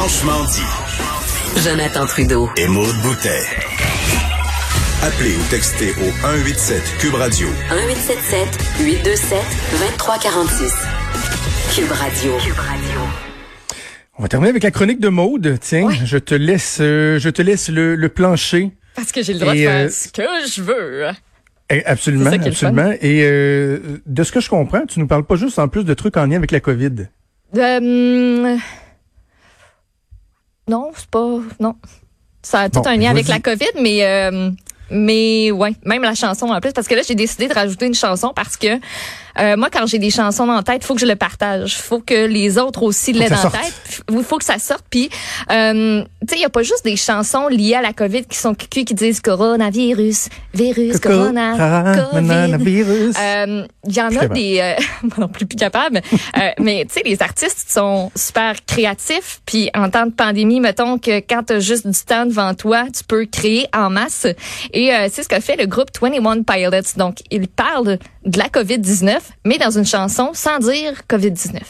Franchement dit. Jonathan Trudeau. Et Maude Boutet. Appelez ou textez au 187 Cube Radio. 1877 827 2346. Cube Radio. Cube Radio. On va terminer avec la chronique de Maude. Tiens, je te laisse, euh, je te laisse le, le plancher. Parce que j'ai le droit Et, de faire euh, ce que je veux. Eh, Absolument, absolument. Et euh, de ce que je comprends, tu nous parles pas juste en plus de trucs en lien avec la COVID. Euh, non, c'est pas. Non. Ça a tout Bon, un lien avec la COVID, mais. euh, mais ouais, même la chanson en plus, parce que là, j'ai décidé de rajouter une chanson parce que euh, moi, quand j'ai des chansons en tête, faut que je le partage. faut que les autres aussi l'aient sorte. tête. Il faut que ça sorte. Puis, euh, tu sais, il y a pas juste des chansons liées à la COVID qui sont cucu qui disent coronavirus, virus, corona. Coronavirus. Euh, Il y en a des, euh, moi non plus plus capable, Euh, mais tu sais, les artistes sont super créatifs. Puis en temps de pandémie, mettons que quand t'as juste du temps devant toi, tu peux créer en masse. Et euh, c'est ce que fait le groupe 21 Pilots. Donc, ils parlent de la COVID-19, mais dans une chanson sans dire COVID-19.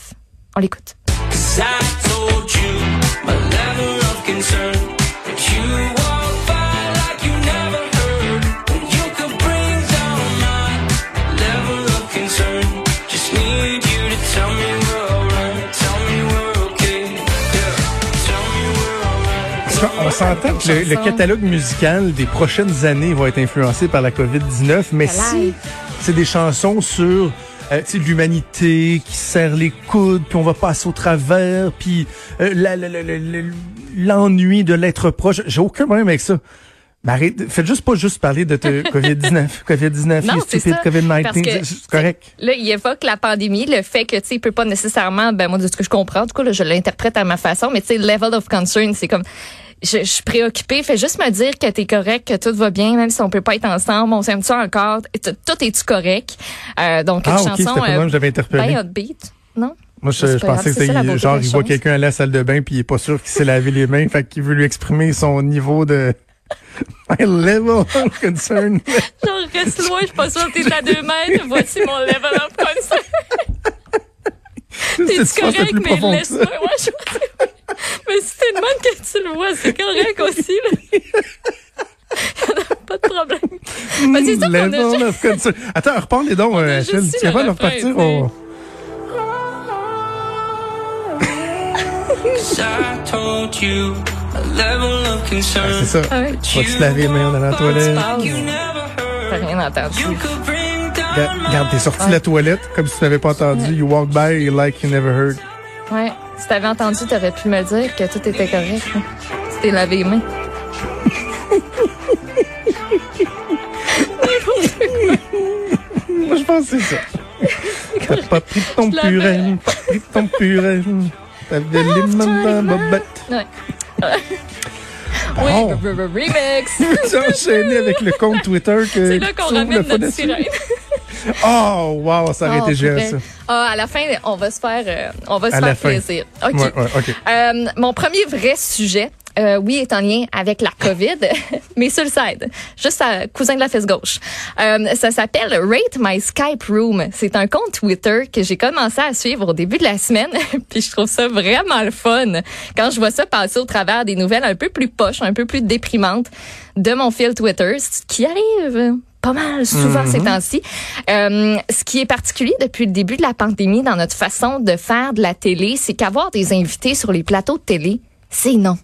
On l'écoute. On s'entend que le, catalogue musical des prochaines années va être influencé par la COVID-19, mais si c'est des chansons sur euh, l'humanité qui serre les coudes, puis on va passer au travers, puis euh, la- la- la- la- la- l'ennui de l'être proche, j'ai aucun problème avec ça. Arrête, faites juste pas juste parler de te- COVID-19, COVID-19, Non, you c'est stupid ça. COVID-19, Parce que, c'est c'est correct. Là, il évoque la pandémie, le fait que, tu sais, il peut pas nécessairement, ben, moi, de ce que je comprends, en tout cas, là, je l'interprète à ma façon, mais tu sais, level of concern, c'est comme, je, je suis préoccupée, fais juste me dire que t'es correct, que tout va bien, même si on peut pas être ensemble, on s'aime-tu encore, tout est-tu correct? Euh, donc, une Ah, ok, chanson, c'était pas euh, j'avais interpellé. ben upbeat, non? Moi, je, pensais que c'était genre, il voit quelqu'un à la salle de bain puis il est pas sûr qu'il s'est lavé les mains, fait qu'il veut lui exprimer son niveau de my level of concern. Genre, reste loin, je suis pas sûre que t'es à deux mètres, voici mon level of concern. Penses correct, mais laisse-moi, ouais, je Mais si t'es de même que tu le vois, c'est correct aussi, là. pas de problème. Ben, c'est ça qu'on a concern. Attends, reparle les dons, euh, juste Achille. dit Tu es capable de le refrain, repartir? sais. on- I told you a level of concern. Ah, C'est ça. Ah ouais. Tu vas te laver les mains dans la toilette. parles. You never T'as heard. rien entendu. Regarde, t'es sorti de la toilette comme si tu n'avais pas entendu. You walk by like you never heard. Ouais. Si t'avais entendu, t'aurais pu me dire que tout était correct. hein. Tu t'es lavé les mains. Moi, je pense que c'est ça. T'as pas pris ton purée, pas pris ton purée. T'avais les mains dans bobette. Ouais. Bon. Oui, re- re- re- remix. Tu as enchaîné avec le compte Twitter que C'est là qu'on ramène notre sirène. Oh, wow, ça aurait Ah, été génial, ça. Ah, à la fin, on va se faire, euh, on va se À faire plaisir. OK. Ouais, ouais, OK. Euh, mon premier vrai sujet, euh, oui, est en lien avec la COVID, mais sur le side, juste à cousin de la fesse gauche. Euh, ça s'appelle Rate My Skype Room. C'est un compte Twitter que j'ai commencé à suivre au début de la semaine, puis je trouve ça vraiment le fun quand je vois ça passer au travers des nouvelles un peu plus poches, un peu plus déprimantes de mon fil Twitter, ce qui arrive? Pas mal souvent ces temps-ci. Euh, ce qui est particulier depuis le début de la pandémie dans notre façon de faire de la télé, c'est qu'avoir des invités sur les plateaux de télé, c'est non.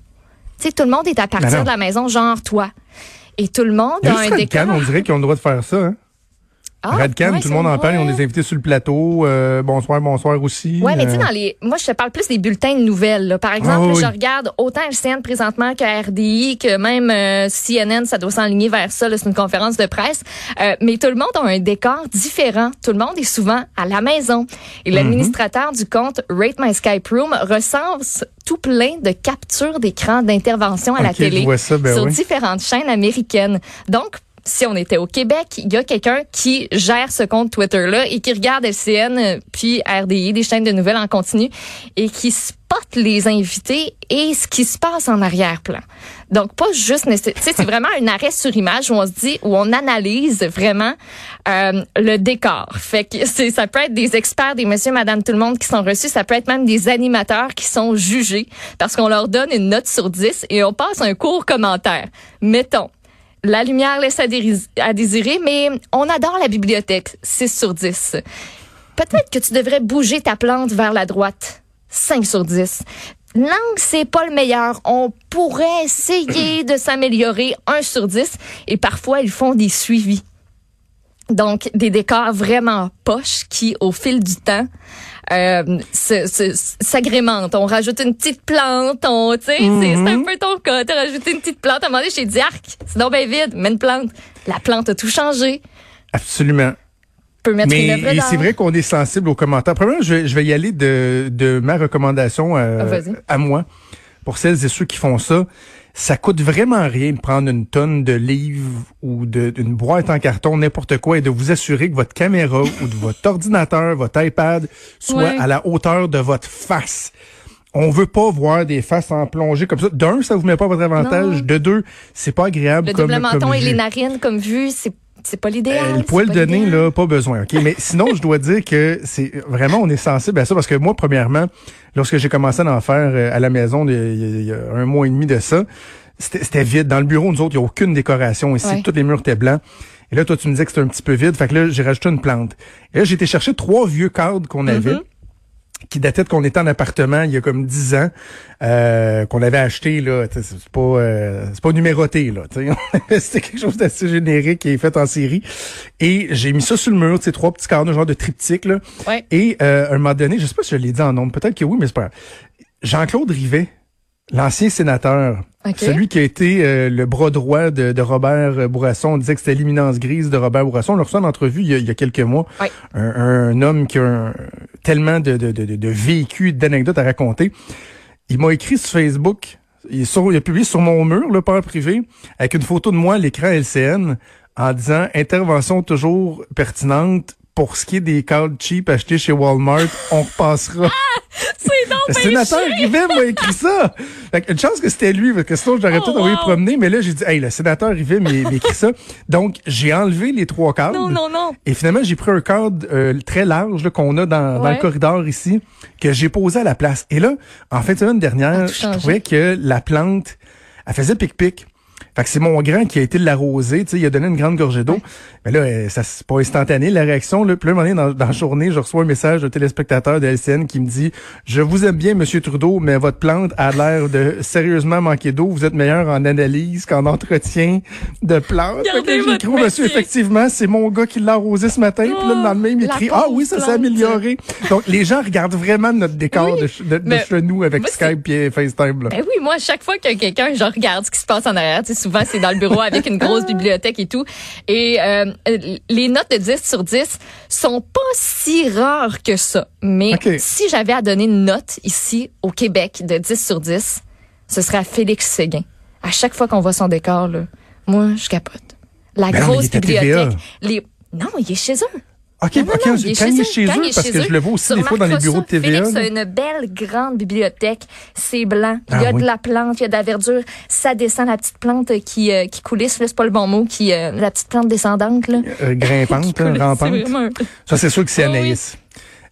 Tu sais, tout le monde est à partir non. de la maison, genre toi. Et tout le monde Il y a un décor. On dirait qu'ils ont le droit de faire ça. Hein? Ah, ouais, tout le monde en parle, ils ont des invités sur le plateau. euh, bonsoir, bonsoir aussi. Ouais, mais tu sais, euh, dans les. Moi, je te parle plus des bulletins de nouvelles. là. Par exemple, Ah oui. je regarde autant LCN présentement que RDI, que même euh, CNN, ça doit s'enligner vers ça. C'est une conférence de presse. Euh, mais tout le monde a un décor différent. Tout le monde est souvent à la maison. Et Mhm. l'administrateur du compte Rate My Skype Room recense tout plein de captures d'écran d'intervention à la télé ça, ben sur oui. différentes chaînes américaines. Donc, si on était au Québec, il y a quelqu'un qui gère ce compte Twitter-là et qui regarde LCN euh, puis RDI, des chaînes de nouvelles en continu, et qui spot les invités et ce qui se passe en arrière-plan. Donc, pas juste, c'est vraiment un arrêt sur image où on se dit, où on analyse vraiment euh, le décor. Fait que ça peut être des experts, des monsieur, madame, tout le monde qui sont reçus. Ça peut être même des animateurs qui sont jugés parce qu'on leur donne une note sur 10 et on passe un court commentaire. Mettons, la lumière laisse à, désirer, mais on adore la bibliothèque. 6 sur 10. Peut-être que tu devrais bouger ta plante vers la droite. 5 sur 10. L'angle, c'est pas le meilleur. On pourrait essayer de s'améliorer. 1 sur 10. Et parfois, ils font des suivis. Donc, des décors vraiment poches qui, au fil du temps, euh, s'agrémentent. On rajoute une petite plante, on, tu sais, c'est- c'est un peu ton cas. T'as rajouté une petite plante. À un moment donné, j'ai dit, arc, c'est donc bien vide, mets une plante. La plante a tout changé. Absolument. peut mettre Mais une et d'art. c'est vrai qu'on est sensible aux commentaires. Premièrement, je vais, je vais y aller de, de ma recommandation euh, Ah, à moi. Pour celles et ceux qui font ça, ça coûte vraiment rien de prendre une tonne de livres ou de- d'une boîte en carton, n'importe quoi, et de vous assurer que votre caméra ou de votre ordinateur, votre iPad soit Ouais. à la hauteur de votre face. On veut pas voir des faces en plongée comme ça. D'un, ça vous met pas à votre avantage. Non. De deux, c'est pas agréable Le comme double menton comme et vue. les narines comme vue, c'est c'est pas l'idéal. Euh, le poil de nez, là, pas besoin, OK? Mais sinon, je dois dire que c'est vraiment, on est sensible à ça parce que moi, premièrement, lorsque j'ai commencé à en faire euh, à la maison il y a, un mois et demi de ça, c'était vide. Dans le bureau, nous autres, il n'y a aucune décoration ici. Ouais. Tous les murs étaient blancs. Et là, toi, tu me disais que c'était un petit peu vide. Fait que là, j'ai rajouté une plante. Et là, j'ai été chercher trois vieux cadres qu'on avait. Qui dataient de qu'on était en appartement il y a comme dix ans, euh, qu'on avait acheté là, c'est pas euh, c'est pas numéroté là, c'était quelque chose d'assez générique qui est fait en série. Et j'ai mis ça sur le mur, ces trois petits cadres, genre de triptyque là. Ouais. Et euh, à un moment donné, je sais pas si je l'ai dit en nombre, peut-être que oui, mais c'est pas. Jean-Claude Rivet, l'ancien sénateur, celui qui a été euh, le bras droit de, de Robert Bourasson, on disait que c'était l'imminence grise de Robert Bourasson. On l'a reçu en entrevue il y a, il y a quelques mois. Un, un homme qui a un- tellement de, de, de, vécu, d'anecdotes à raconter. Il m'a écrit sur Facebook, il, sur- il a publié sur mon mur, le père privé, avec une photo de moi à l'écran LCN, en disant intervention toujours pertinente. Pour ce qui est des cadres cheap achetés chez Walmart, on repassera. C'est donc Le sénateur. Rivet m'a écrit ça. Fait une chance que c'était lui, parce que sinon j'aurais Oh, peut-être envoyé wow. promener, mais là j'ai dit, hey, le sénateur Rivet m'a écrit ça. Donc j'ai enlevé les trois cadres. Non, non, non. Et finalement, j'ai pris un cadre euh, très large qu'on a dans, dans le corridor ici, que j'ai posé à la place. Et là, en fin de semaine dernière, tout je trouvais que la plante, elle faisait pic-pic. Fait que c'est mon grand qui a été l'arroser, tu sais, il a donné une grande gorgée d'eau. Mais là, euh, ça c'est pas instantané, la réaction. Là, puis là, un moment donné, dans, dans la journée, je reçois un message de téléspectateur de LCN qui me dit « Je vous aime bien, Monsieur Trudeau, mais votre plante a l'air de sérieusement manquer d'eau. Vous êtes meilleur en analyse qu'en entretien de plantes. » que j'écris monsieur, effectivement, c'est mon gars qui l'a arrosé ce matin. Puis là, le lendemain, il la m'écrit « Ah oui, ça s'est amélioré. » Donc, les gens regardent vraiment notre décor Oui, de, de, de chez nous avec moi, Skype et FaceTime. Là. Ben oui, moi, à chaque fois qu'il y a quelqu'un, je regarde ce qui se passe en arrière. Tu sais, souvent, c'est dans le bureau avec une grosse bibliothèque et tout. Et euh, les notes de 10 sur 10 sont pas si rares que ça. Mais si j'avais à donner une note ici au Québec de 10 sur 10, ce serait à Félix Séguin. À chaque fois qu'on voit son décor, là, moi, je capote. La Ben mais grosse bibliothèque. Les... Non, il est chez eux. OK, Non, non, OK, non, quand il est chez eux, parce chez que eux, je le vois aussi des fois dans les bureaux de TVA. Félix a une belle grande bibliothèque. C'est blanc. Il y Ah a oui. de la plante, il y a de la verdure. Ça descend la petite plante qui, euh, qui coulisse. là, C'est pas le bon mot. Qui, euh, la petite plante descendante. Là. Euh, grimpante, Qui hein, coulisse, rampante. vraiment Ça, c'est sûr que c'est Ah oui. Anaïs.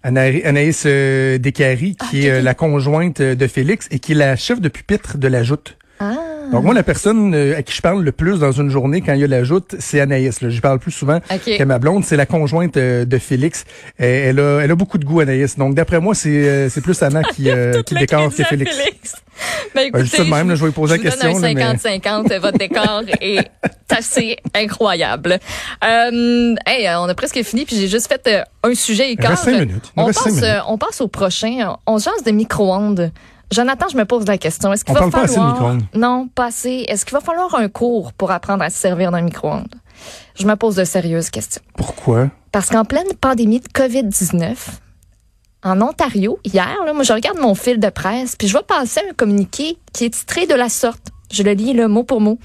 Anaïs, Anaïs euh, Descaries, qui Ah, ok, est euh, la conjointe euh, de Félix et qui est la chef de pupitre de la joute. Ah. Donc moi, la personne euh, à qui je parle le plus dans une journée quand il y a la joute, c'est Anaïs. Là. Je parle plus souvent OK. que ma blonde. C'est la conjointe euh, de Félix. Elle a, elle a beaucoup de goût, Anaïs. Donc d'après moi, c'est euh, c'est plus Anna qui, euh, décore que Félix. Félix. Ben, Ben, juste de même, là, je vais lui poser la vous donne question, là, un mais- 50-50. Votre décor est assez incroyable. Euh, hey, on a presque fini, puis j'ai juste fait un sujet et Il reste cinq minutes. On passe, minutes. on passe au prochain. On jase de micro-ondes. Jonathan, je me pose la question. Est-ce qu'il va parle pas assez de falloir... micro-ondes. non, pas assez. Est-ce qu'il va falloir un cours pour apprendre à se servir d'un micro-ondes? Je me pose de sérieuses questions. Pourquoi? Parce qu'en pleine pandémie de COVID-19, en Ontario, hier, là, moi, je regarde mon fil de presse, puis je vois passer un communiqué qui est titré de la sorte. Je le lis le mot pour mot.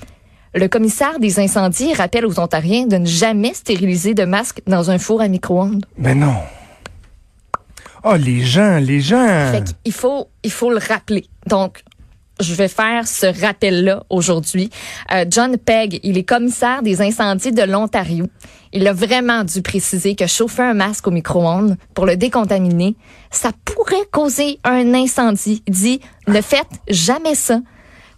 Le commissaire des incendies rappelle aux Ontariens de ne jamais stériliser de masque dans un four à micro-ondes. Ben non. Oh, les gens, les gens. Fait qu'il faut, il faut le rappeler. Donc, je vais faire ce rappel-là aujourd'hui. Euh, John Pegg, il est commissaire des incendies de l'Ontario. Il a vraiment dû préciser que chauffer un masque au micro-ondes pour le décontaminer, ça pourrait causer un incendie. Il dit, ne faites jamais ça.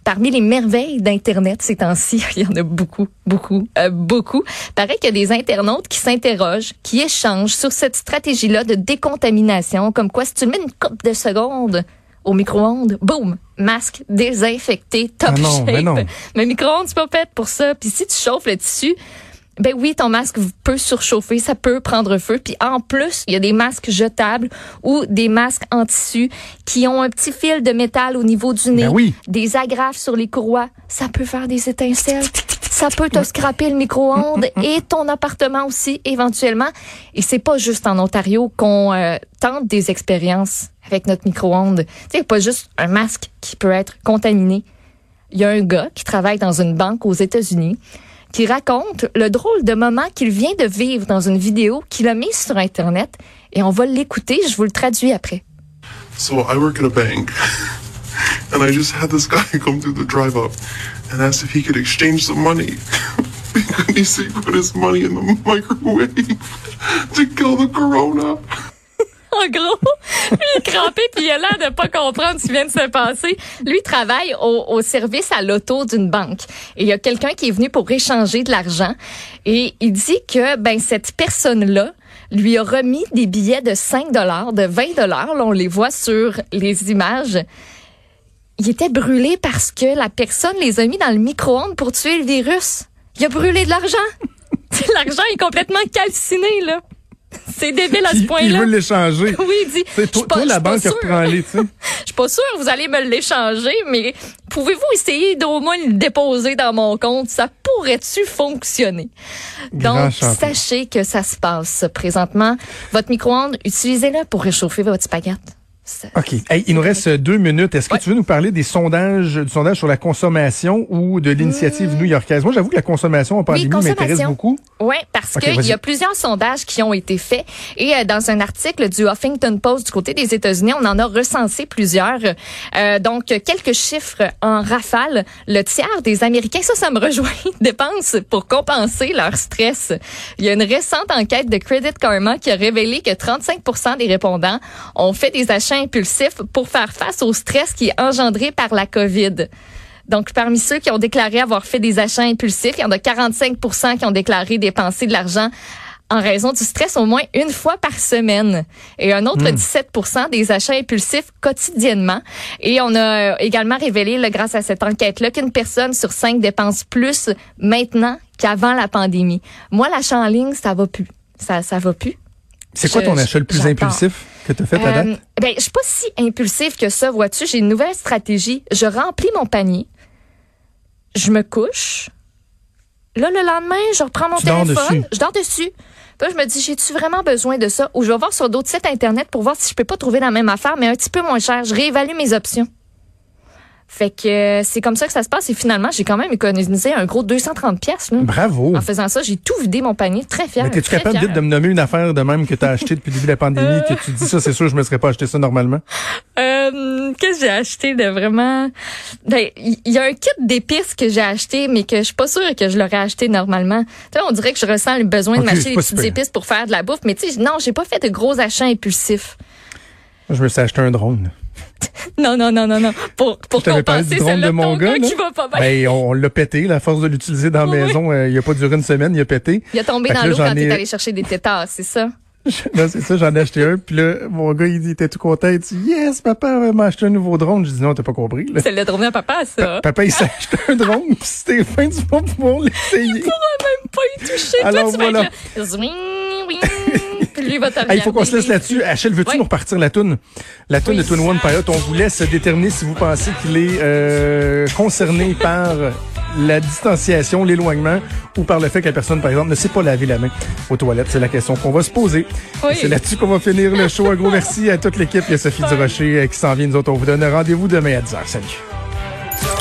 Parmi les merveilles d'Internet ces temps-ci, il y en a beaucoup, beaucoup, euh, beaucoup. Paraît qu'il y a des internautes qui s'interrogent, qui échangent sur cette stratégie-là de décontamination, comme quoi si tu le mets une coupe de secondes au micro-ondes, boum, masque désinfecté, top Ah non, shape. mais non. Mais micro-ondes, c'est pas fait pour ça. Puis si tu chauffes le tissu, ben oui, ton masque peut surchauffer, ça peut prendre feu. Puis en plus, il y a des masques jetables ou des masques en tissu qui ont un petit fil de métal au niveau du nez, Ben oui. des agrafes sur les courroies. Ça peut faire des étincelles. Ça peut te scraper le micro-ondes et ton appartement aussi éventuellement. Et c'est pas juste en Ontario qu'on euh, tente des expériences avec notre micro-ondes. Tu sais, pas juste un masque qui peut être contaminé. Il y a un gars qui travaille dans une banque aux États-Unis qui raconte le drôle de moment qu'il vient de vivre dans une vidéo qu'il a mise sur Internet. Et on va l'écouter, je vous le traduis après. So I work at a bank, and I just had this guy come through the drive-up and asked if he could exchange some money. said he put his money in the microwave to kill the corona. En gros, lui il est crampé puis il a l'air de pas comprendre ce qui vient de se passer. Lui il travaille au, service à l'auto d'une banque et il y a quelqu'un qui est venu pour échanger de l'argent et il dit que ben cette personne-là lui a remis des billets de 5 dollars, de 20 dollars, on les voit sur les images. Il était brûlé parce que la personne les a mis dans le micro-ondes pour tuer le virus. Il a brûlé de l'argent. l'argent est complètement calciné là. C'est débile à ce Il, il point-là. veut l'échanger. Oui, il dit. C'est toi, toi, la banque, reprend-les, tu sais. Je suis pas sûre que vous allez me l'échanger, mais pouvez-vous essayer d'au moins le déposer dans mon compte? Ça pourrait-tu fonctionner? Grand Donc, champion. sachez que ça se passe présentement. Votre micro-ondes, utilisez-le pour réchauffer votre spaghette. OK. Hey, il nous reste euh, deux minutes. Est-ce que Ouais. tu veux nous parler des sondages, du sondage sur la consommation ou de l'initiative new-yorkaise? Moi, j'avoue que la consommation en pandémie m'intéresse consommation. beaucoup. Oui, parce qu'il y a plusieurs sondages qui ont été faits. Et euh, dans un article du Huffington Post du côté des États-Unis, on en a recensé plusieurs. Euh, donc, quelques chiffres en rafale. Le tiers des Américains, ça, ça me rejoint, dépensent pour compenser leur stress. Il y a une récente enquête de Credit Karma qui a révélé que 35 des répondants ont fait des achats impulsifs pour faire face au stress qui est engendré par la COVID. Donc, parmi ceux qui ont déclaré avoir fait des achats impulsifs, il y en a 45 qui ont déclaré dépenser de l'argent en raison du stress au moins une fois par semaine. Et un autre 17 des achats impulsifs quotidiennement. Et on a également révélé, là, grâce à cette enquête-là, qu'une personne sur cinq dépense plus maintenant qu'avant la pandémie. Moi, l'achat en ligne, ça va plus. Ça, ça va plus. C'est quoi ton achat le plus impulsif? Que tu as fait à Euh, date? ben, je suis pas si impulsif que ça, vois-tu. J'ai une nouvelle stratégie. Je remplis mon panier. Je me couche. Là, le lendemain, je reprends mon Tu dors téléphone. dessus. Je dors dessus. Puis là, je me dis, j'ai-tu vraiment besoin de ça? Ou je vais voir sur d'autres sites Internet pour voir si je peux pas trouver la même affaire, mais un petit peu moins cher. Je réévalue mes options. Fait que euh, c'est comme ça que ça se passe. Et finalement, j'ai quand même économisé un gros 230 pièces. Bravo. En faisant ça, j'ai tout vidé mon panier. Très fier. Mais t'es-tu capable fière. de me nommer une affaire de même que tu as acheté depuis le début de la pandémie, que tu dis ça, c'est sûr, je me serais pas acheté ça normalement? Euh, Qu'est-ce que j'ai acheté de vraiment... Ben, il y, y a un kit d'épices que j'ai acheté, mais que je suis pas sûre que je l'aurais acheté normalement. Tu on dirait que je ressens le besoin de m'acheter des petites épices pour faire de la bouffe. Mais tu sais, non, j'ai pas fait de gros achats impulsifs. Je me suis acheté un drone. Non, non, non, non, non. Pour, pour Je t'avais parlé compenser du drone celle-là de mon gars, qui va pas bien. Ben, on, l'a pété, la force de l'utiliser dans la Oui, maison, euh, il a pas duré une semaine, il a pété. il a tombé Fait dans l'eau quand t'es allé chercher des tétards, c'est ça? Là, c'est ça, j'en ai acheté un, puis là, mon gars, il était tout content, il dit, yes, papa m'a acheté un nouveau drone. Je dis, non, t'as pas compris. C'est le drone à papa, ça. Papa, il s'est acheté un drone, puis c'était fin, tu vas pouvoir l'essayer. pas y toucher. Alors, Toi, tu vas voilà. être là. Puis lui va te Hey, il faut qu'on se laisse là-dessus. Achille, veux-tu nous repartir la toune? La toune Oui. de Twin One Pilot. On vous laisse déterminer si vous pensez qu'il est euh, concerné par la distanciation, l'éloignement ou par le fait que la personne, par exemple, ne sait pas laver la main aux toilettes. C'est la question qu'on va se poser. Oui. C'est là-dessus qu'on va finir le show. Un gros merci à toute l'équipe. Il y a Sophie Durocher euh, qui s'en vient. Nous autres, on vous donne rendez-vous demain à 10h. Salut.